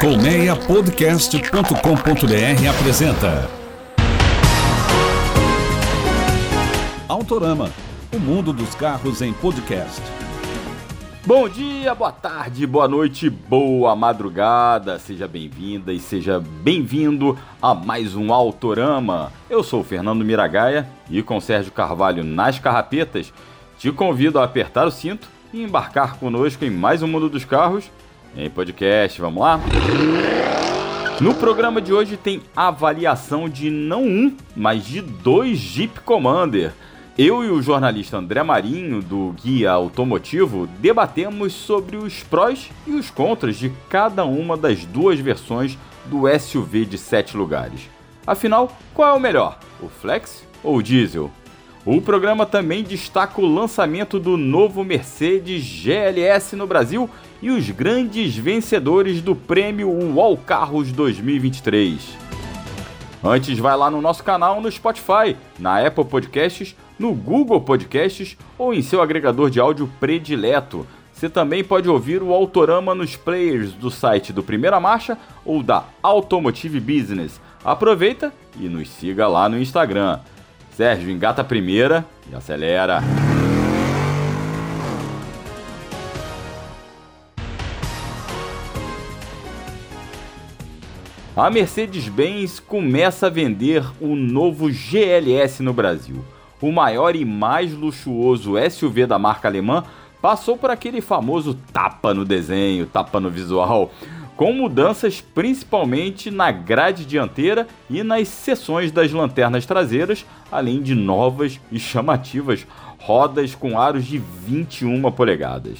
Colmeiapodcast.com.br apresenta Autorama, o mundo dos carros em podcast. Bom dia, boa tarde, boa noite, boa madrugada. Seja bem-vinda e seja bem-vindo a mais um Autorama. Eu sou o Fernando Miragaia e com Sérgio Carvalho nas carrapetas, te convido a apertar o cinto e embarcar conosco em mais um mundo dos carros em podcast. Vamos lá? No programa de hoje tem avaliação de não um, mas de dois Jeep Commander. Eu e o jornalista André Marinho, do Guia Automotivo, debatemos sobre os prós e os contras de cada uma das duas versões do SUV de 7 lugares. Afinal, qual é o melhor, o Flex ou o Diesel? O programa também destaca o lançamento do novo Mercedes GLS no Brasil e os grandes vencedores do prêmio UOL Carros 2023. Antes, vai lá no nosso canal no Spotify, na Apple Podcasts, no Google Podcasts ou em seu agregador de áudio predileto. Você também pode ouvir o Autorama nos players do site do Primeira Marcha ou da Automotive Business. Aproveita e nos siga lá no Instagram. Sérgio, engata a primeira e acelera. A Mercedes-Benz começa a vender o novo GLS no Brasil. O maior e mais luxuoso SUV da marca alemã passou por aquele famoso tapa no desenho, tapa no visual, com mudanças principalmente na grade dianteira e nas seções das lanternas traseiras, além de novas e chamativas rodas com aros de 21 polegadas.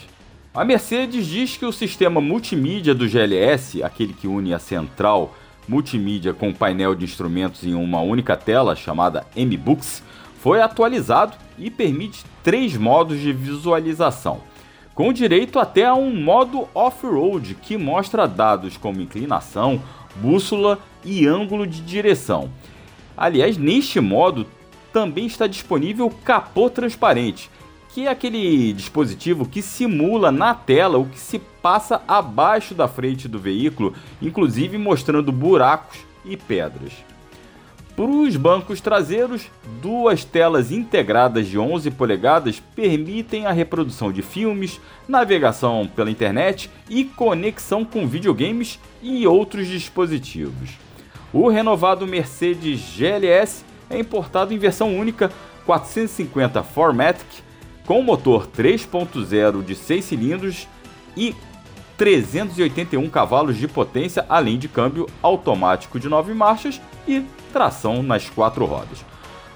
A Mercedes diz que o sistema multimídia do GLS, aquele que une a central multimídia com painel de instrumentos em uma única tela, chamada M-Books, foi atualizado e permite três modos de visualização com direito até a um modo off-road que mostra dados como inclinação, bússola e ângulo de direção. Aliás, neste modo também está disponível capô transparente, que é aquele dispositivo que simula na tela o que se passa abaixo da frente do veículo, inclusive mostrando buracos e pedras. Para os bancos traseiros, duas telas integradas de 11 polegadas permitem a reprodução de filmes, navegação pela internet e conexão com videogames e outros dispositivos. O renovado Mercedes GLS é importado em versão única 450 Formatic com motor 3.0 de 6 cilindros e 381 cavalos de potência, além de câmbio automático de 9 marchas e tração nas quatro rodas.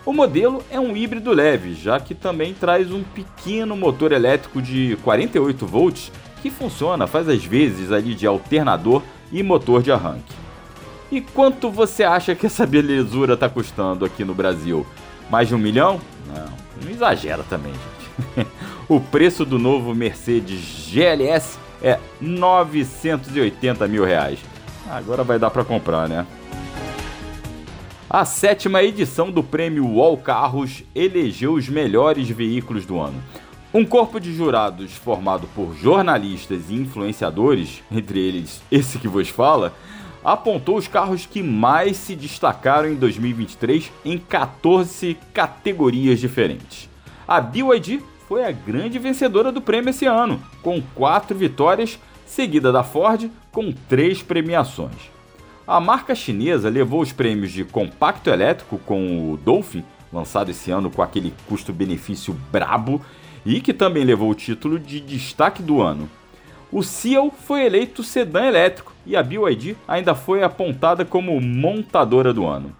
O modelo é um híbrido leve, já que também traz um pequeno motor elétrico de 48 volts que funciona, faz as vezes ali de alternador e motor de arranque. E quanto você acha que essa belezura está custando aqui no Brasil? Mais de um milhão? Não, não exagera também, gente. o preço do novo Mercedes GLS é 980 mil reais. Agora vai dar para comprar, né? A sétima edição do prêmio UOL Carros elegeu os melhores veículos do ano. Um corpo de jurados formado por jornalistas e influenciadores, entre eles esse que vos fala, apontou os carros que mais se destacaram em 2023 em 14 categorias diferentes. A BYD foi a grande vencedora do prêmio esse ano, com quatro vitórias, seguida da Ford com três premiações. A marca chinesa levou os prêmios de compacto elétrico com o Dolphin, lançado esse ano com aquele custo-benefício brabo, e que também levou o título de destaque do ano. O Seal foi eleito sedã elétrico e a BYD ainda foi apontada como montadora do ano.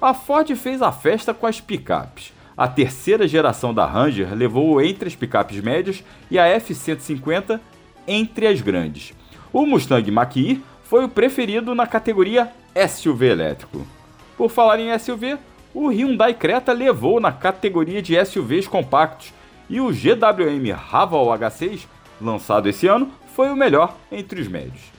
A Ford fez a festa com as picapes. A terceira geração da Ranger levou entre as picapes médias e a F-150 entre as grandes. O Mustang Mach-E foi o preferido na categoria SUV elétrico. Por falar em SUV, o Hyundai Creta levou na categoria de SUVs compactos e o GWM Raval H6, lançado esse ano, foi o melhor entre os médios.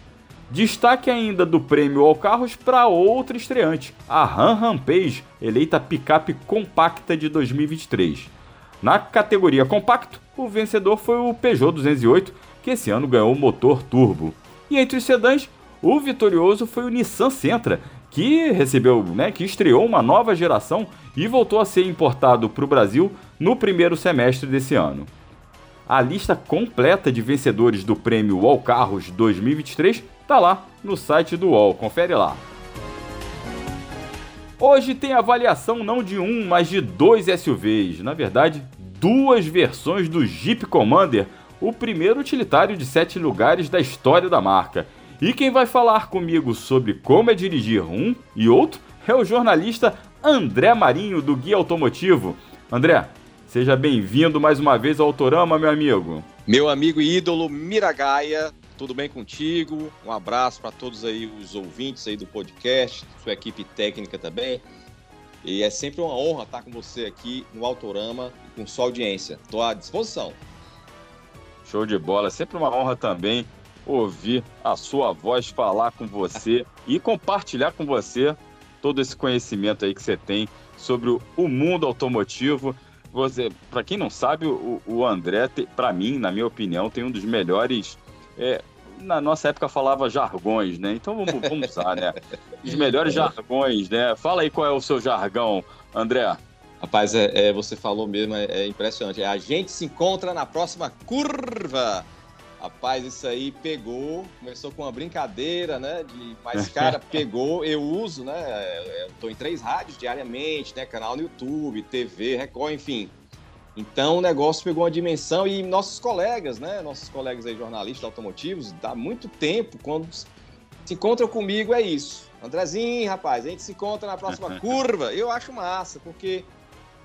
Destaque ainda do prêmio ao carros para outra estreante, a Ram Rampage, eleita picape compacta de 2023. Na categoria compacto, o vencedor foi o Peugeot 208, que esse ano ganhou motor turbo. E entre os sedãs, o vitorioso foi o Nissan Sentra, que recebeu, né, que estreou uma nova geração e voltou a ser importado para o Brasil no primeiro semestre desse ano. A lista completa de vencedores do prêmio UOL Carros 2023 está lá no site do UOL, confere lá. Hoje tem avaliação não de um, mas de dois SUVs. Na verdade, duas versões do Jeep Commander, o primeiro utilitário de sete lugares da história da marca. E quem vai falar comigo sobre como é dirigir um e outro é o jornalista André Marinho, do Guia Automotivo. André, seja bem-vindo mais uma vez ao Autorama, meu amigo. Meu amigo e ídolo Miragaia, tudo bem contigo? Um abraço para todos aí os ouvintes aí do podcast, sua equipe técnica também. E é sempre uma honra estar com você aqui no Autorama com sua audiência. Estou à disposição. Show de bola, sempre uma honra também ouvir a sua voz falar com você e compartilhar com você todo esse conhecimento aí que você tem sobre o mundo automotivo. Você, para quem não sabe, o, o André, para mim, na minha opinião, tem um dos melhores é, na nossa época falava jargões, né? Então vamos, vamos usar, né? Os melhores jargões, né? Fala aí qual é o seu jargão, André. Rapaz, é, é você falou mesmo, é, é, impressionante. É, a gente se encontra na próxima curva. Rapaz, isso aí pegou, começou com uma brincadeira, né? De, mas, cara, pegou, eu uso, né? Eu tô em três rádios diariamente, né? Canal no YouTube, TV, Record, enfim. Então o negócio pegou uma dimensão e nossos colegas, né, nossos colegas aí jornalistas automotivos, dá muito tempo quando se encontram comigo é isso. Andrezinho, rapaz, a gente se encontra na próxima curva. Eu acho massa, porque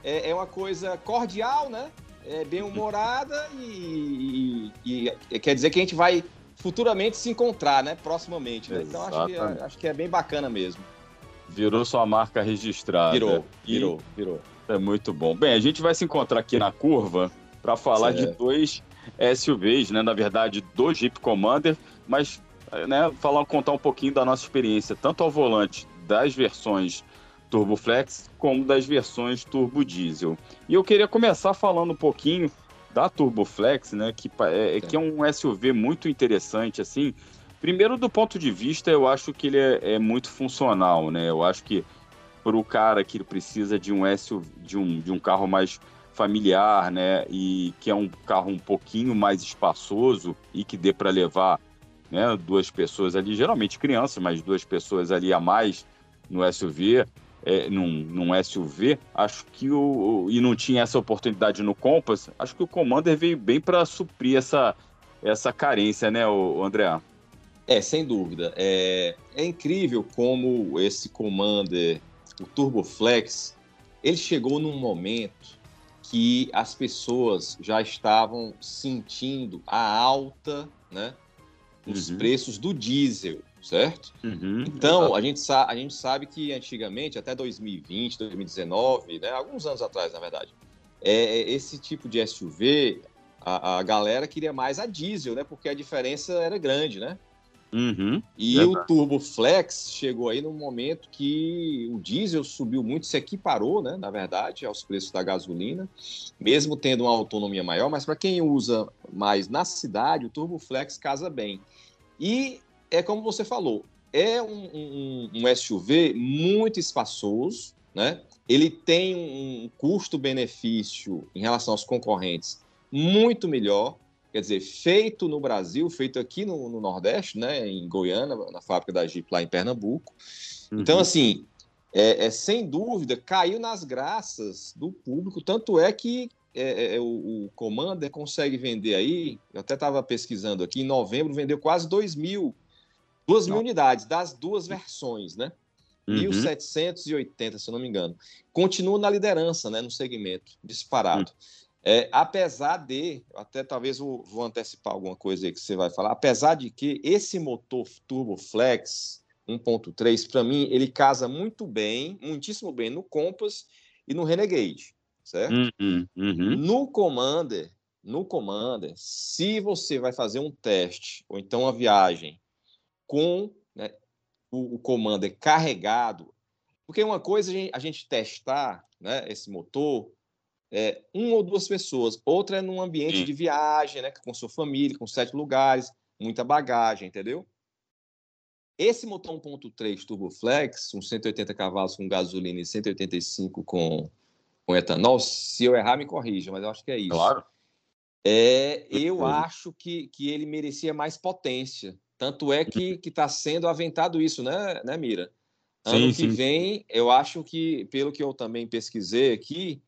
é, é uma coisa cordial, né? É bem humorada e, e, e, quer dizer que a gente vai futuramente se encontrar, né? Proximamente. Né? Então acho que, acho que é bem bacana mesmo. Virou sua marca registrada. Virou, virou, virou. É muito bom. Bem, a gente vai se encontrar aqui na curva para falar certo. de dois SUVs, né? Na verdade, do Jeep Commander, mas né, falar, contar um pouquinho da nossa experiência, tanto ao volante das versões Turbo Flex como das versões Turbo Diesel. E eu queria começar falando um pouquinho da Turbo Flex, né? Que é, que é um SUV muito interessante, assim. Primeiro, do ponto de vista, eu acho que ele é, é muito funcional, né? Eu acho que para o cara que precisa de um SUV, de um, de um carro mais familiar, né, e que é um carro um pouquinho mais espaçoso e que dê para levar, né, duas pessoas ali, geralmente crianças, mas duas pessoas ali a mais no SUV, é, num, num SUV, acho que o, e não tinha essa oportunidade no Compass, acho que o Commander veio bem para suprir essa essa carência, né, o André? É, sem dúvida. É, é incrível como esse Commander o TurboFlex, ele chegou num momento que as pessoas já estavam sentindo a alta, né, nos uhum. preços do diesel, certo? Uhum. Então, a gente, a gente sabe que antigamente, até 2020, 2019, né, alguns anos atrás, na verdade, é, é esse tipo de SUV, a, a galera queria mais a diesel, né, porque a diferença era grande, né? Uhum, e verdade. o Turbo Flex chegou aí no momento que o diesel subiu muito, se equiparou, né, na verdade, aos preços da gasolina, mesmo tendo uma autonomia maior, mas para quem usa mais na cidade, o Turbo Flex casa bem. E é como você falou, é um, um, um SUV muito espaçoso, né? Ele tem um custo-benefício em relação aos concorrentes muito melhor quer dizer, feito no Brasil, feito aqui no, no Nordeste, né, em Goiânia, na fábrica da Jeep lá em Pernambuco. Uhum. Então, assim, é, é, sem dúvida, caiu nas graças do público, tanto é que é, é, é o, o, Commander consegue vender aí, eu até estava pesquisando aqui, em novembro vendeu quase 2 mil, 2 mil unidades das duas versões, né? Uhum. 1.780, se eu não me engano. Continua na liderança, né, no segmento, disparado. Uhum. É, apesar de, até talvez vou, vou, antecipar alguma coisa aí que você vai falar, apesar de que esse motor Turbo Flex 1.3, para mim, ele casa muito bem, muitíssimo bem no Compass e no Renegade, certo? Uhum, uhum. No Commander, no Commander, se você vai fazer um teste ou então uma viagem com né, o, o Commander carregado, porque uma coisa é a gente testar né, esse motor é, uma ou duas pessoas. Outra é num ambiente Sim. de viagem, né? Com sua família, com sete lugares, muita bagagem, entendeu? Esse motor 1.3 Turbo Flex, um 180 cavalos com gasolina e 185 com, com etanol, se eu errar, me corrija, mas eu acho que é isso. Claro. É, eu acho que, que ele merecia mais potência. Tanto é que está sendo aventado isso, né, né Mira? Ano sim, que sim. vem, eu acho que, pelo que eu também pesquisei aqui,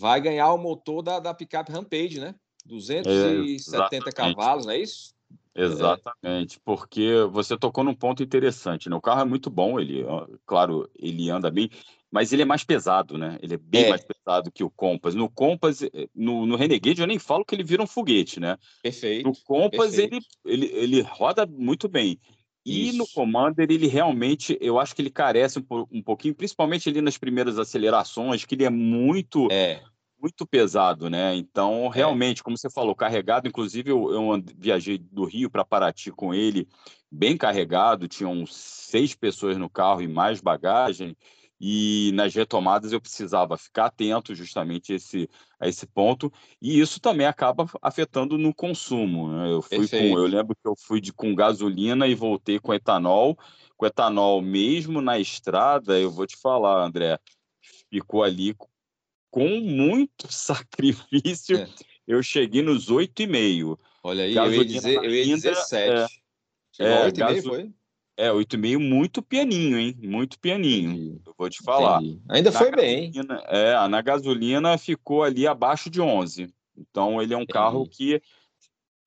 vai ganhar o motor da, da picape Rampage, né? 270 cavalos, não é isso? Exatamente, porque você tocou num ponto interessante, né? O carro é muito bom, ele, claro, ele anda bem, mas ele é mais pesado, né? Ele é bem é. mais pesado que o Compass. No Compass, eh, no, no, Renegade, eu nem falo que ele vira um foguete, né? Perfeito. No Compass, perfeito. Ele, ele, ele roda muito bem. E Isso. no Commander, ele realmente, eu acho que ele carece um, um pouquinho, principalmente ali nas primeiras acelerações, que ele é muito é muito pesado, né? Então, é. realmente, é. como você falou, carregado. Inclusive, eu, eu viajei do Rio para Paraty com ele, bem carregado. Tinham seis pessoas no carro e mais bagagem. E nas retomadas eu precisava ficar atento justamente a esse, a esse ponto. E isso também acaba afetando no consumo. Né? Eu fui com, eu lembro que eu fui de, com gasolina e voltei com etanol. Com etanol, mesmo na estrada, eu vou te falar, André, ficou ali com muito sacrifício, é. eu cheguei nos 8,5. Olha aí, eu ia dizer, eu ia dizer 7. É, é, 8,5, gaso... foi? É, 8,5 muito pianinho, hein? Muito pianinho. Entendi. Eu vou te falar. Entendi. Ainda na foi bem. É, na gasolina ficou ali abaixo de 11. Então, ele é um Entendi. carro que,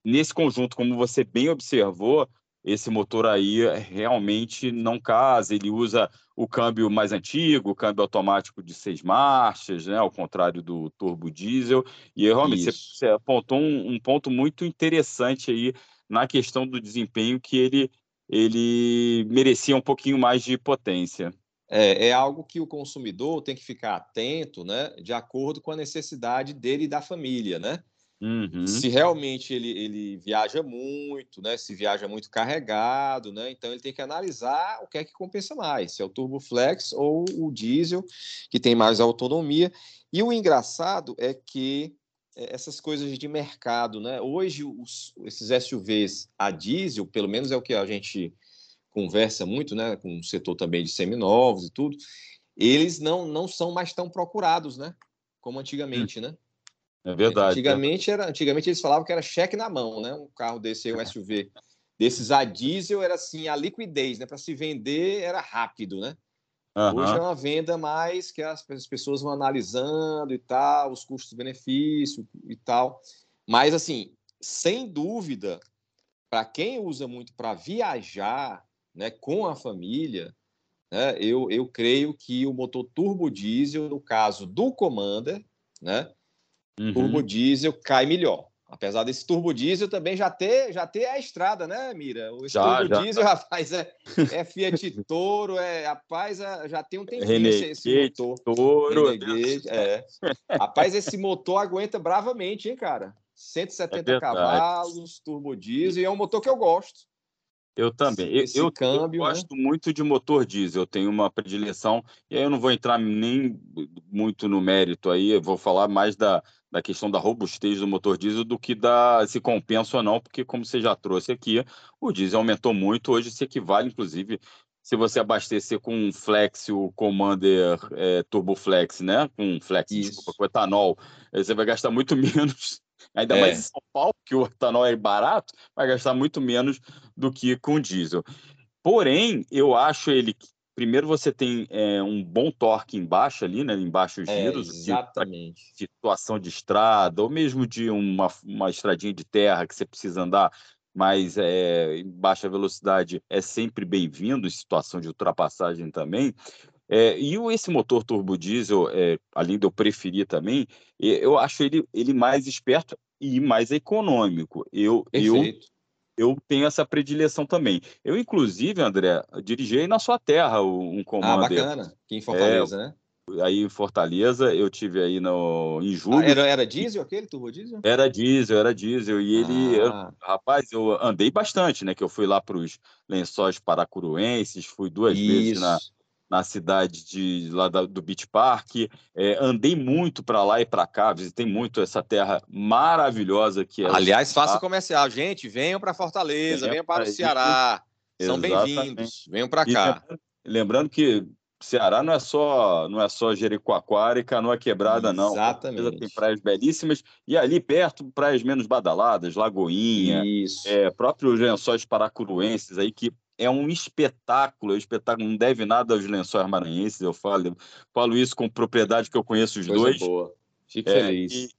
nesse conjunto, como você bem observou, esse motor aí realmente não casa, ele usa o câmbio mais antigo, o câmbio automático de seis marchas, né, ao contrário do turbo diesel, e realmente você, você, apontou um, um, ponto muito interessante aí na questão do desempenho que ele, ele merecia um pouquinho mais de potência. É, é algo que o consumidor tem que ficar atento, né, de acordo com a necessidade dele e da família, né? Uhum. Se realmente ele, ele viaja muito, né? Se viaja muito carregado, né? Então ele tem que analisar o que é que compensa mais, se é o Turbo Flex ou o diesel, que tem mais autonomia. E o engraçado é que essas coisas de mercado, né? Hoje os, esses SUVs a diesel, pelo menos é o que a gente conversa muito, né? Com o setor também de seminovos e tudo, eles não, não são mais tão procurados, né? Como antigamente, hum. né? É verdade. Antigamente, era, antigamente eles falavam que era cheque na mão, né? Um carro desse aí, um SUV desses a diesel era assim, a liquidez, né? Para se vender era rápido, né? Uhum. Hoje é uma venda mais que as, as pessoas vão analisando e tal, os custos-benefício e tal. Mas, assim, sem dúvida, para quem usa muito para viajar né, com a família, né, eu, eu creio que o motor turbo diesel, no caso do Commander, né, uhum. turbo diesel cai melhor. Apesar desse turbo diesel também já ter, já ter a estrada, né, Mira? O já, turbo já. diesel, rapaz, é, é Fiat Toro, é, rapaz, é, já tem um tempinho Renegade, esse motor. Toro. Renegade, é. Rapaz, esse motor aguenta bravamente, hein, cara? 170 é cavalos, turbo diesel, e é um motor que eu gosto. Eu também. Esse eu, câmbio, eu né? gosto né? muito de motor diesel, eu tenho uma predileção, e aí eu não vou entrar nem muito no mérito aí, eu vou falar mais da, da questão da robustez do motor diesel do que da se compensa ou não, porque como você já trouxe aqui, o diesel aumentou muito, hoje se equivale, inclusive, se você abastecer com um Flex, o Commander é, Turbo Flex, né? Com Flex, desculpa, com etanol, você vai gastar muito menos Ainda é. mais em São Paulo, que o etanol é barato, vai gastar muito menos do que com diesel. Porém, eu acho ele primeiro você tem é, um bom torque embaixo ali, né, em baixos é, giros, exatamente. De, situação de estrada ou mesmo de uma, uma estradinha de terra que você precisa andar mas é, em baixa velocidade é sempre bem-vindo, em situação de ultrapassagem também. É, e esse motor turbo diesel, é, além de eu preferir também, eu acho ele, ele mais esperto e mais econômico. Eu, eu, eu tenho essa predileção também. Eu, inclusive, André, dirigi na sua terra um ah, Commander. Ah, bacana. Aqui em Fortaleza, é, né? Aí em Fortaleza, eu tive aí no, em julho. Ah, era, era diesel aquele, turbo diesel? Era diesel, era diesel. E ele, ah. eu, rapaz, eu andei bastante, né? Que eu fui lá para os lençóis paracuruenses, fui duas Isso. vezes na, na cidade de, lá da, do Beach Park. É, andei muito para lá e para cá, visitei muito essa terra maravilhosa que é. Aliás, faça comercial. Gente, venham para Fortaleza, venham para o Ceará. São bem-vindos. Venham para cá. Lembrando, lembrando que Ceará não é só não é só Jericoacoara e Canoa Quebrada, não. Exatamente. Tem praias belíssimas e ali perto praias menos badaladas, Lagoinha, Isso. é, próprios lençóis paracuruenses aí que é um espetáculo, é um espetáculo, não deve nada aos lençóis maranhenses, eu falo, falo isso com propriedade que eu conheço os Coisa dois. boa. Fico É, feliz. e,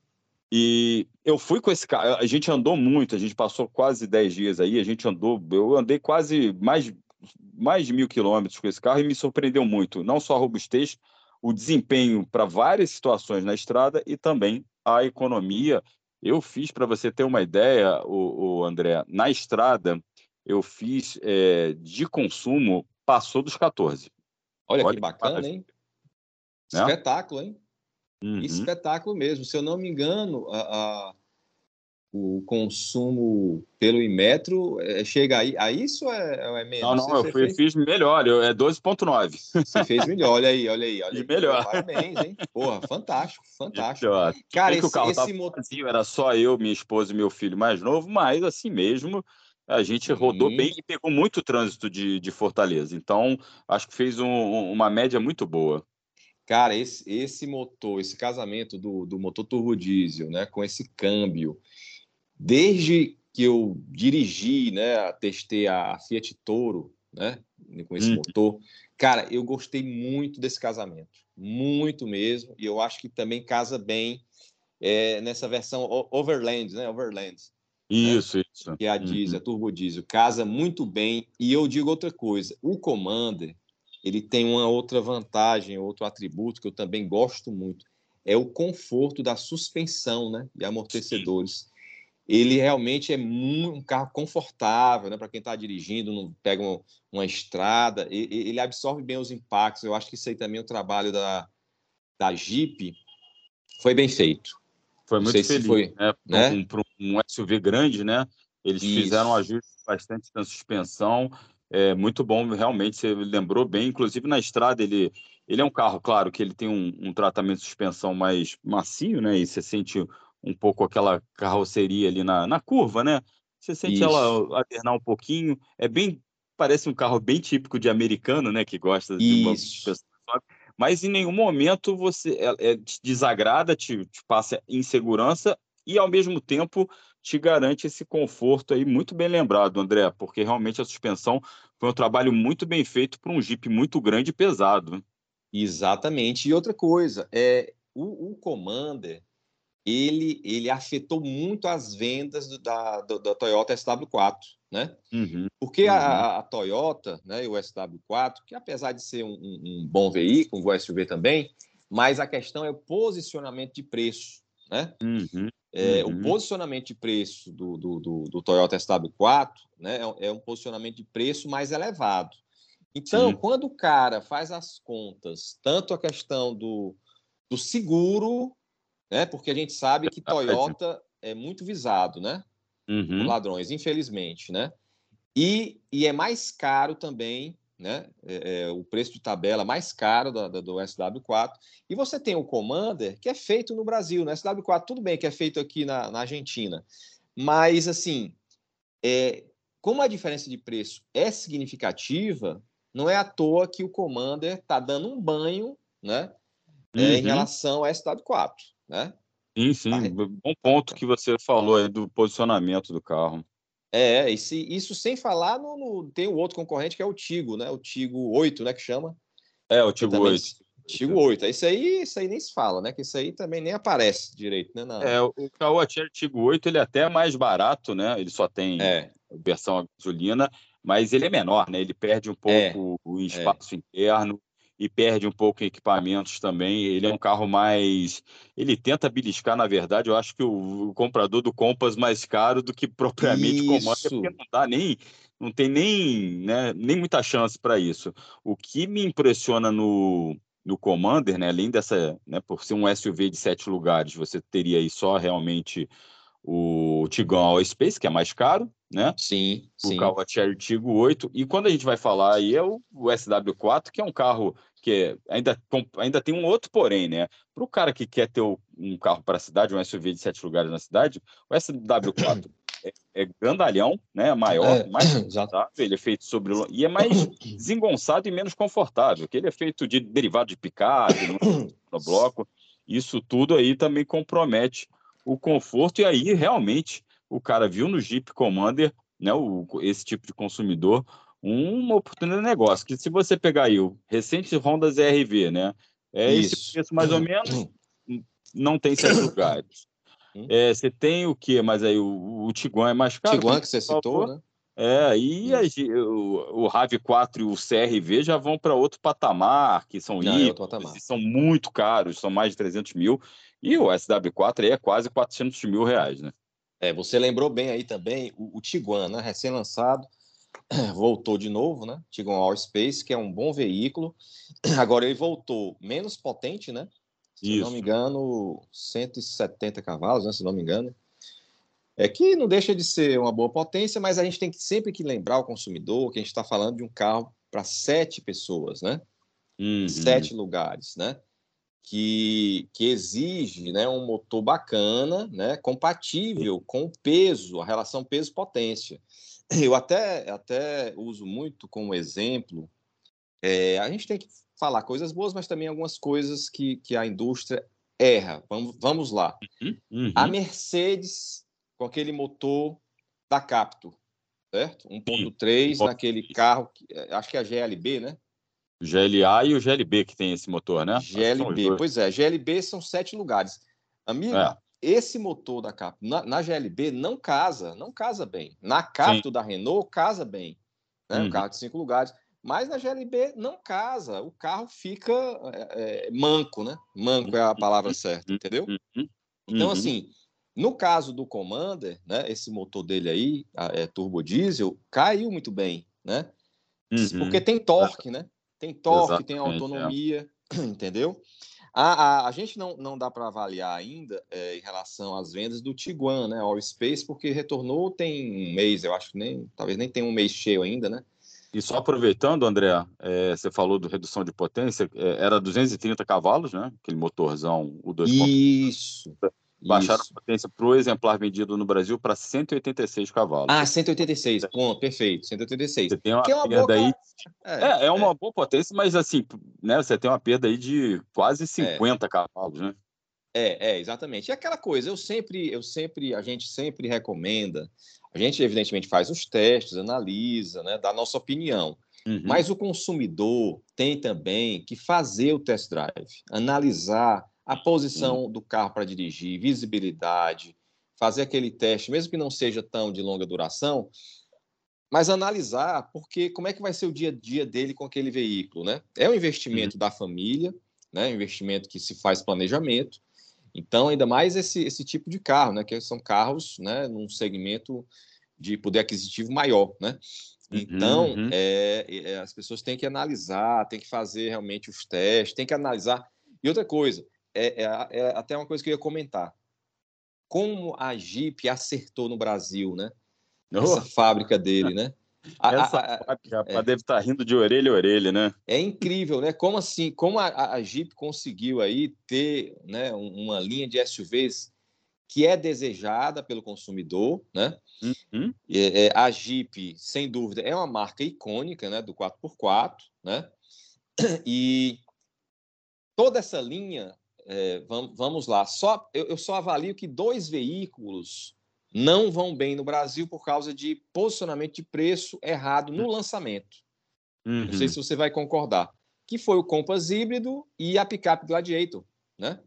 e eu fui com esse carro, a gente andou muito, a gente passou quase 10 dias aí, a gente andou, eu andei quase mais, mais de mil quilômetros com esse carro e me surpreendeu muito, não só a robustez, o desempenho para várias situações na estrada e também a economia. Eu fiz, para você ter uma ideia, o, o André, na estrada, eu fiz é, de consumo, passou dos 14. Olha, olha que que bacana, maravilha. hein? Né? Espetáculo, hein? Uhum. Espetáculo mesmo. Se eu não me engano, a- a- o consumo pelo Imetro é, chega aí. A isso é, é menos? Não, não, Você- eu você fui- fez, fiz melhor, eu, é 12,9. você fez melhor. Olha aí, olha aí. Olha aí. melhor. Parabéns, hein? Porra, fantástico, fantástico. Cara, Bem que o esse, carro esse motor. era só eu, minha esposa e meu filho mais novo, mas assim mesmo a gente rodou bem e pegou muito trânsito de, de Fortaleza. Então, acho que fez um- um- uma média muito boa. Cara, esse, esse motor, esse casamento do, do motor turbo diesel, né, com esse câmbio, desde que eu dirigi, né, testei a Fiat Toro, né, com esse Uhum. motor, cara, eu gostei muito desse casamento, muito mesmo, e eu acho que também casa bem é, nessa versão Overland, né, Overland, Isso, isso. que é a Uhum. diesel, a turbo diesel, casa muito bem. E eu digo outra coisa, o Commander, ele tem uma outra vantagem, outro atributo que eu também gosto muito, é o conforto da suspensão, né, e amortecedores. Ele realmente é um carro confortável, né, para quem está dirigindo, não pega uma, uma estrada, e- ele absorve bem os impactos. Eu acho que isso aí também o trabalho da da Jeep foi bem feito. Foi muito feliz, foi, né? né? Um, para um SUV grande, né? Eles Isso. fizeram um ajuste bastante na suspensão, é muito bom, realmente, você lembrou bem. Inclusive, na estrada, ele, ele é um carro, claro, que ele tem um, um tratamento de suspensão mais macio, né? E você sente um pouco aquela carroceria ali na, na curva, né? Você sente Isso. ela alternar um pouquinho. É bem, parece um carro bem típico de americano, né? Que gosta de uma Isso. suspensão. Mas em nenhum momento você é, é, te desagrada, te, te passa insegurança e ao mesmo tempo te garante esse conforto aí muito bem lembrado, André, porque realmente a suspensão foi um trabalho muito bem feito para um Jeep muito grande e pesado. Exatamente. E outra coisa, é o, o Commander, ele, ele afetou muito as vendas do- da, do- da Toyota SW4, né? Uhum. Porque Uhum. a, a Toyota, né, e o SW4, que apesar de ser um, um- um bom veículo, um SUV também, mas a questão é o posicionamento de preço, né? Uhum. É, Uhum. O posicionamento de preço do, do, do, do Toyota SW4 né, é um- é um posicionamento de preço mais elevado. Então, Sim. quando o cara faz as contas, tanto a questão do, do seguro, né, porque a gente sabe que Toyota é muito visado né, Uhum. ladrões, infelizmente, né? E, e é mais caro também, né? é- é o preço de tabela mais caro da- da- do SW4. E você tem o Commander, que é feito no Brasil, no SW4, tudo bem que é feito aqui na, na Argentina, mas assim, é, como a diferença de preço é significativa, não é à toa que o Commander está dando um banho, né? é, em Uhum. relação ao SW4, né? Sim, sim. Tá. Bom ponto que você falou aí do posicionamento do carro. É, e se- isso sem falar no, no- Tem o outro concorrente que é o Tigo, né? O Tigo 8, né? Que chama. É, o Tigo também- 8. Tigo 8. Isso aí, isso aí nem se fala, né? Que isso aí também nem aparece direito, né? Na... É, o Caoa Tigo 8 ele é até mais barato, né? Ele só tem é, versão a gasolina, mas ele é menor, né? Ele perde um É, pouco o espaço interno e perde um pouco em equipamentos também. Ele é um carro mais. Ele tenta beliscar, na verdade, eu acho que o, o comprador do Compass mais caro do que propriamente o Commander, Isso. porque não dá nem. Não tem nem, né, nem muita chance para isso. O que me impressiona no, no Commander, né, além dessa, né, por ser um SUV de sete lugares, você teria aí só realmente o Tigão All Space, que é mais caro, né? sim, o sim. carro Cherry Tiggo 8. E quando a gente vai falar aí é o, o SW4, que é um carro que é- ainda, ainda tem um outro porém, né? Para o cara que quer ter um carro para a cidade, um SUV de sete lugares na cidade, o SW4 é, é grandalhão, né? Maior, é, mais confortável, ele é feito sobre e é mais desengonçado e menos confortável, que ele é feito de derivado de picape, no, no bloco. Isso tudo aí também compromete o conforto e aí realmente o cara viu no Jeep Commander, né, o, esse tipo de consumidor, uma oportunidade de negócio. Que se você pegar aí o recente Honda ZRV, né, é Isso. esse preço mais ou menos, não tem sete lugares. Hum. É, você tem o que? Mas aí o, o Tiguan é mais caro. Tiguan que você citou, né? É, e a, o, o RAV4 e o CRV já vão para outro patamar, que são é híbridos, são muito caros, são mais de 300 mil, e o SW4 aí é quase 400 mil reais, né? É, você lembrou bem aí também o, o Tiguan, né? Recém-lançado, voltou de novo, né? Tiguan All Space, que é um bom veículo. Agora ele voltou menos potente, né? Se Isso. não me engano, 170 cavalos, né? Se não me engano é que não deixa de ser uma boa potência, mas a gente tem que sempre que lembrar o consumidor que a gente está falando de um carro para sete pessoas, né? Uhum. Sete lugares, né? Que, que exige né, um motor bacana, né, compatível com o peso, a relação peso-potência. Eu até, até uso muito como exemplo, é, a gente tem que falar coisas boas, mas também algumas coisas que, que a indústria erra. Vamos, vamos lá. Uhum. Uhum. A Mercedes com aquele motor da Capto, certo? 1.3 naquele carro, é, acho que é a GLB, né? O GLA e o GLB que tem esse motor, né? GLB, pois é, GLB são sete lugares. Amigo, é. esse motor da Capto na, na, GLB não casa, não casa bem. Na Capto Sim. da Renault casa bem, né? Uhum. Um carro de cinco lugares. Mas na GLB não casa, o carro fica é, é, manco, né? Manco é a palavra uhum. certa, entendeu? Uhum. Então, uhum. assim, no caso do Commander, né, esse motor dele aí, é, turbo diesel, caiu muito bem, né? Porque tem torque, né? Tem torque, Exatamente, tem é. autonomia, é. entendeu? A, a, a, gente não, não dá para avaliar ainda é, em relação às vendas do Tiguan, né? All Space, porque retornou tem um mês, eu acho que nem, talvez nem tenha um mês cheio ainda, né? E só aproveitando, André, é, você falou do redução de potência, é, era 230 cavalos, né? Aquele motorzão, o 2. Isso. Baixaram Isso. a potência para o exemplar vendido no Brasil para 186 cavalos. Ah, 186, ponto, perfeito, 186. Você tem uma, é uma perda boa... aí. É, é, é uma é. boa potência, mas assim, né, você tem uma perda aí de quase 50 é. cavalos, né? É, é, exatamente. E aquela coisa, eu sempre, eu sempre, a gente sempre recomenda, a gente evidentemente faz os testes, analisa, né, dá a nossa opinião. Uhum. Mas o consumidor tem também que fazer o test drive, analisar a posição do carro para dirigir, visibilidade, fazer aquele teste, mesmo que não seja tão de longa duração, mas analisar porque como é que vai ser o dia a dia dele com aquele veículo, né? É um investimento uhum. da família, né? Um investimento que se faz planejamento. Então, ainda mais esse, esse tipo de carro, né? Que são carros, né? Num segmento de poder aquisitivo maior, né? Uhum, então, uhum. É, é, as pessoas têm que analisar, têm que fazer realmente os testes, têm que analisar. E outra coisa, é, é, é, até uma coisa que eu ia comentar. Como a Jeep acertou no Brasil, né? Essa oh. fábrica dele, né? A, Essa a, a, fábrica é, deve estar tá rindo de orelha a orelha, né? É incrível, né? Como assim? Como a, Jeep conseguiu aí ter né, uma linha de SUVs que é desejada pelo consumidor, né? Uhum. É, é, a Jeep, sem dúvida, é uma marca icônica, né? Do 4x4, né? E toda essa linha é, vamos, vamos lá, só eu, eu só avalio que dois veículos não vão bem no Brasil por causa de posicionamento de preço errado no lançamento. Uhum. Não sei uhum. se você vai concordar. Que foi o Compass híbrido e a picape Gladiator, né?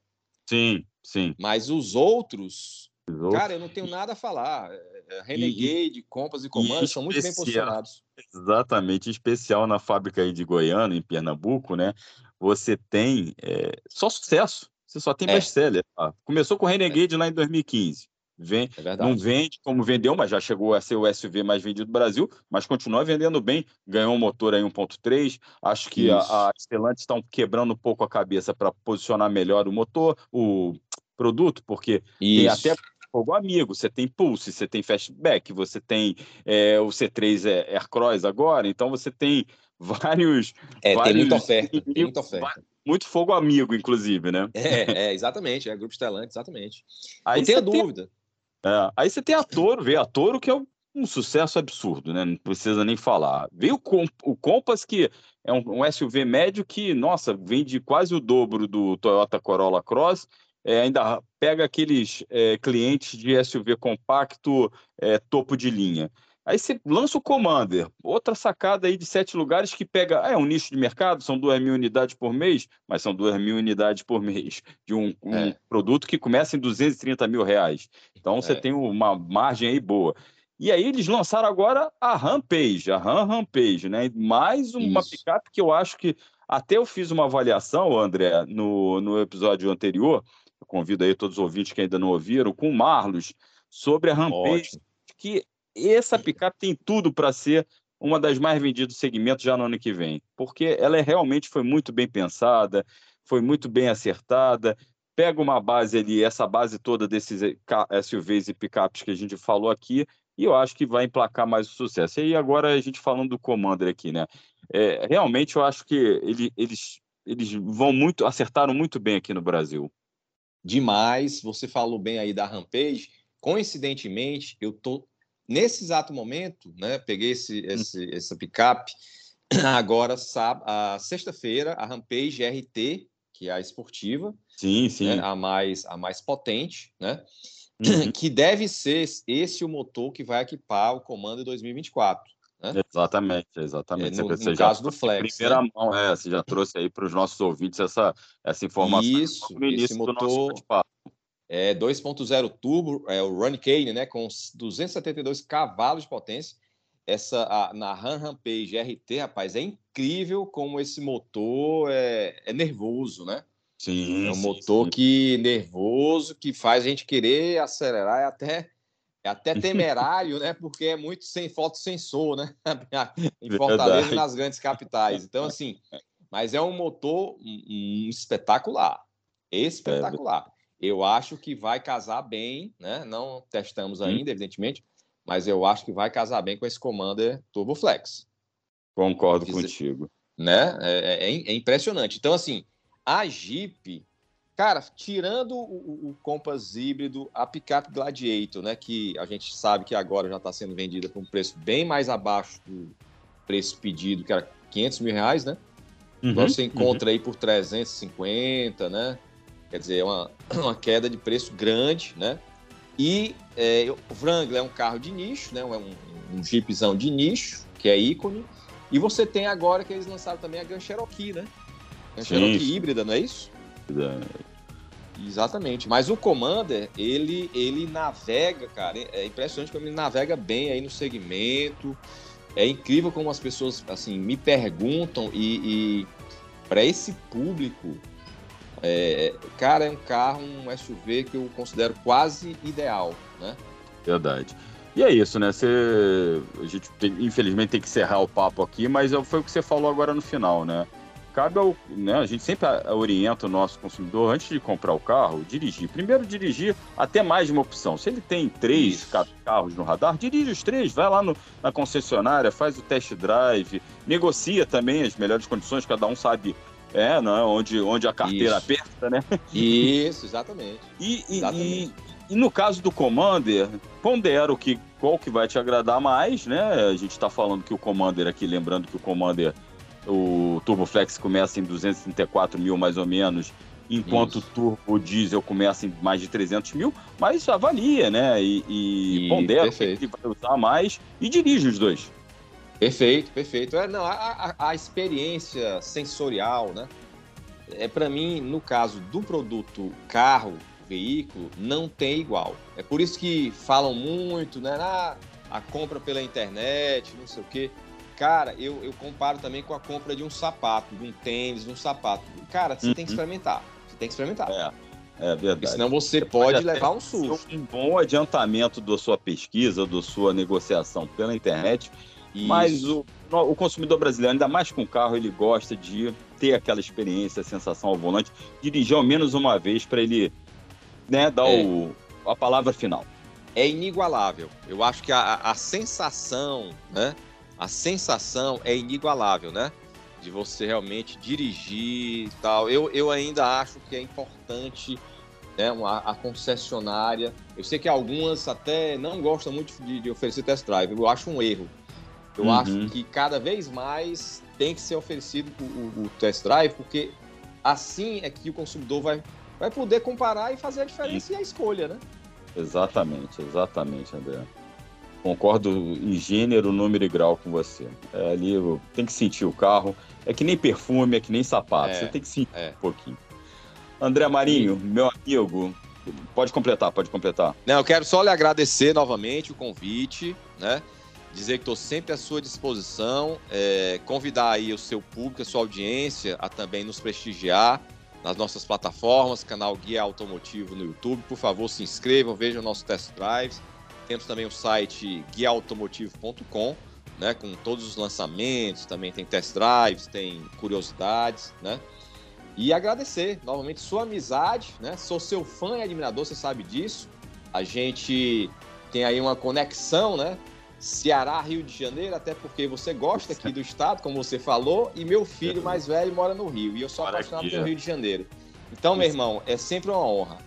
Sim, sim. Mas os outros, os outros... cara, eu não tenho nada a falar. É, é, Renegade, e, Compass e Commander são muito bem posicionados. Exatamente, especial na fábrica aí de Goiânia, em Pernambuco, né? você tem é, só sucesso. Você só tem é. best-seller. Ah, começou com o Renegade é. lá em 2015. Vem, é não vende como vendeu, mas já chegou a ser o SUV mais vendido do Brasil, mas continua vendendo bem. Ganhou um motor aí 1.3. Acho que Isso. a, a Stellantis estão quebrando um pouco a cabeça para posicionar melhor o motor, o produto, porque Isso. tem até fogo amigo. Você tem Pulse, você tem Fastback, você tem é, o C3 Aircross agora, então você tem vários. É, vários tem muita oferta. Tem muita oferta. Muito fogo amigo, inclusive, né? É, é exatamente. É Grupo Stellantis, exatamente. Aí Não tenha dúvida. É, aí você tem a Toro, vê a Toro que é um, um, sucesso absurdo, né? Não precisa nem falar. Veio o, o Compass, que é um, um, SUV médio que, nossa, vende quase o dobro do Toyota Corolla Cross. É, ainda pega aqueles é, clientes de SUV compacto é, topo de linha. Aí você lança o Commander, outra sacada aí de sete lugares que pega. É um nicho de mercado, são duas mil unidades por mês, mas são duas mil unidades por mês de um, um é. produto que começa em 230 mil reais. Então você é. tem uma margem aí boa. E aí eles lançaram agora a Rampage, a Ram Rampage, né? Mais uma Isso. picape que eu acho que até eu fiz uma avaliação, André, no, no episódio anterior. Eu convido aí todos os ouvintes que ainda não ouviram, com o Marlos, sobre a Rampage, Ótimo. que essa picape tem tudo para ser uma das mais vendidas do segmento já no ano que vem, porque ela é, realmente foi muito bem pensada, foi muito bem acertada, pega uma base ali, essa base toda desses SUVs e picapes que a gente falou aqui, e eu acho que vai emplacar mais o sucesso. E agora a gente falando do Commander aqui, né? É, realmente eu acho que ele, eles, eles vão muito, acertaram muito bem aqui no Brasil. Demais, você falou bem aí da Rampage. Coincidentemente, eu tô Nesse exato momento, né, peguei esse, hum. esse, essa picape agora, a sexta-feira, a Rampage RT, que é a esportiva, sim, sim. Né, a, mais, a mais potente, né? Uhum. Que deve ser esse o motor que vai equipar o Comando 2024. Né? Exatamente, exatamente. É, no, no caso do Flex. Primeira né? mão, é, você já trouxe aí para os nossos ouvintes essa, essa informação. Isso, esse motor, é 2.0 turbo, é o Run Cane, né, com 272 cavalos de potência. Essa a, na Ram Rampage RT, rapaz, é incrível como esse motor é, é nervoso, né? Sim. É um sim, motor sim. que nervoso, que faz a gente querer acelerar, é até é até temerário, né? Porque é muito sem fotossensor, né? em Fortaleza Verdade. e nas grandes capitais. Então, assim, mas é um motor espetacular. Espetacular. Eu acho que vai casar bem, né? Não testamos ainda, hum. evidentemente, mas eu acho que vai casar bem com esse Commander Turbo Flex. Concordo Diz, contigo. Né? É, é, é, impressionante. Então, assim, a Jeep, cara, tirando o, o, Compass híbrido, a picape Gladiator, né? Que a gente sabe que agora já está sendo vendida por um preço bem mais abaixo do preço pedido, que era 500 mil reais, né? Uhum, então você encontra uhum. aí por 350, né? Quer dizer, é uma, uma queda de preço grande, né? E é, o Wrangler é um carro de nicho, né? Um, um Jeepzão de nicho, que é ícone. E você tem agora que eles lançaram também a Grand Cherokee, né? Grand Cherokee híbrida, não é isso? Exatamente. Mas o Commander, ele, ele navega, cara. É impressionante como ele navega bem aí no segmento. É incrível como as pessoas, assim, me perguntam e, e para esse público é, cara, é um carro, um SUV que eu considero quase ideal, né? Verdade. E é isso, né? Você, a gente tem, infelizmente tem que encerrar o papo aqui, mas é foi o que você falou agora no final, né? Cabe ao, né? A gente sempre orienta o nosso consumidor antes de comprar o carro, dirigir. Primeiro dirigir até mais de uma opção. Se ele tem três isso. carros no radar, dirige os três, vai lá no, na concessionária, faz o test drive, negocia também as melhores condições, cada um sabe é, não, é? onde, onde a carteira Isso. aperta, né? Isso, exatamente. E, e, exatamente. E, e, no caso do Commander, pondera o que, qual que vai te agradar mais, né? A gente está falando que o Commander aqui, lembrando que o Commander, o Turbo Flex começa em 234 mil mais ou menos, enquanto Isso. o Turbo Diesel começa em mais de 300 mil, mas avalia, né? E, e pondera o que vai usar mais e dirige os dois. Perfeito, perfeito. É, não, a, a, a experiência sensorial, né? É para mim, no caso do produto carro, veículo, não tem igual. É por isso que falam muito, né? Ah, a compra pela internet, não sei o quê. Cara, eu, eu comparo também com a compra de um sapato, de um tênis, de um sapato. Cara, você uhum. tem que uhum. experimentar. Você tem que experimentar. É. É verdade. Porque senão você, você pode, pode levar um susto. Um bom adiantamento da sua pesquisa, da sua negociação pela internet isso. Mas o, o consumidor brasileiro, ainda mais com carro, ele gosta de ter aquela experiência, a sensação ao volante, dirigir ao menos uma vez para ele né, dar é. o, a palavra final. É inigualável. Eu acho que a, a sensação, né? A sensação é inigualável, né? De você realmente dirigir e tal. Eu, eu ainda acho que é importante né, uma, a concessionária. Eu sei que algumas até não gostam muito de, de oferecer test drive, eu acho um erro. Eu uhum. acho que cada vez mais tem que ser oferecido o, o, o, test drive, porque assim é que o consumidor vai, vai poder comparar e fazer a diferença Sim. e a escolha, né? Exatamente, exatamente, André. Concordo em gênero, número e grau com você. É, ali tem que sentir o carro. É que nem perfume, é que nem sapato. É, você tem que sentir é. um pouquinho. André Marinho, meu amigo, pode completar, pode completar. Não, eu quero só lhe agradecer novamente o convite, né? Dizer que estou sempre à sua disposição, é, convidar aí o seu público, a sua audiência a também nos prestigiar nas nossas plataformas, canal Guia Automotivo no YouTube. Por favor, se inscrevam, vejam nossos test drives. Temos também o site guiaautomotivo.com, né, com todos os lançamentos, também tem test drives, tem curiosidades, né? E agradecer novamente sua amizade, né? Sou seu fã e admirador, você sabe disso. A gente tem aí uma conexão, né? Ceará, Rio de Janeiro, até porque você gosta aqui do estado, como você falou, e meu filho mais velho mora no Rio, e eu sou apaixonado pelo Rio de Janeiro. Então, meu irmão, é sempre uma honra.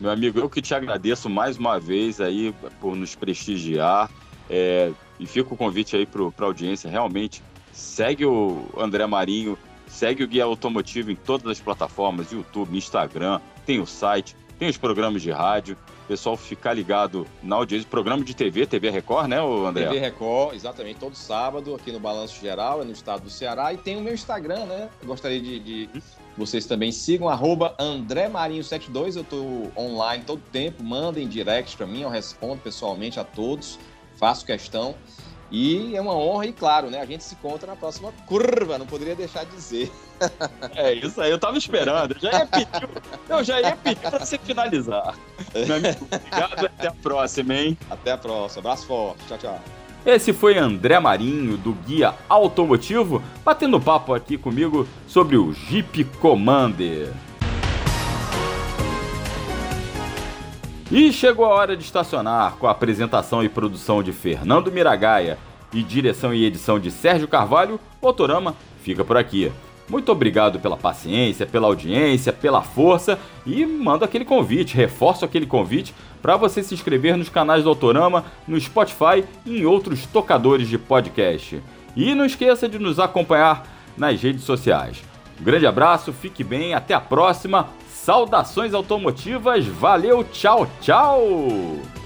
Meu amigo, eu que te agradeço mais uma vez aí por nos prestigiar. É, e fica o convite aí para a audiência. Realmente, segue o André Marinho Segue o Guia Automotivo em todas as plataformas, YouTube, Instagram, tem o site, tem os programas de rádio. O pessoal ficar ligado na audiência, programa de TV, TV Record, né, André? TV Record, exatamente, todo sábado aqui no Balanço Geral, é no estado do Ceará. E tem o meu Instagram, né? Eu gostaria de, de vocês também sigam, arroba André Marinho72. Eu estou online todo tempo, mandem direct para mim, eu respondo pessoalmente a todos, faço questão. E é uma honra, e claro, né? A gente se encontra na próxima curva, não poderia deixar de dizer. É isso aí, eu tava esperando. Eu já ia pedir, eu já ia pedir pra você finalizar. Obrigado até a próxima, hein? Até a próxima. Abraço forte. Tchau, tchau. Esse foi André Marinho, do Guia Automotivo, batendo papo aqui comigo sobre o Jeep Commander. E chegou a hora de estacionar com a apresentação e produção de Fernando Miragaia e direção e edição de Sérgio Carvalho, o Autorama fica por aqui. Muito obrigado pela paciência, pela audiência, pela força e mando aquele convite, reforço aquele convite para você se inscrever nos canais do Autorama, no Spotify e em outros tocadores de podcast. E não esqueça de nos acompanhar nas redes sociais. Um grande abraço, fique bem, até a próxima. Saudações automotivas, valeu, tchau, tchau!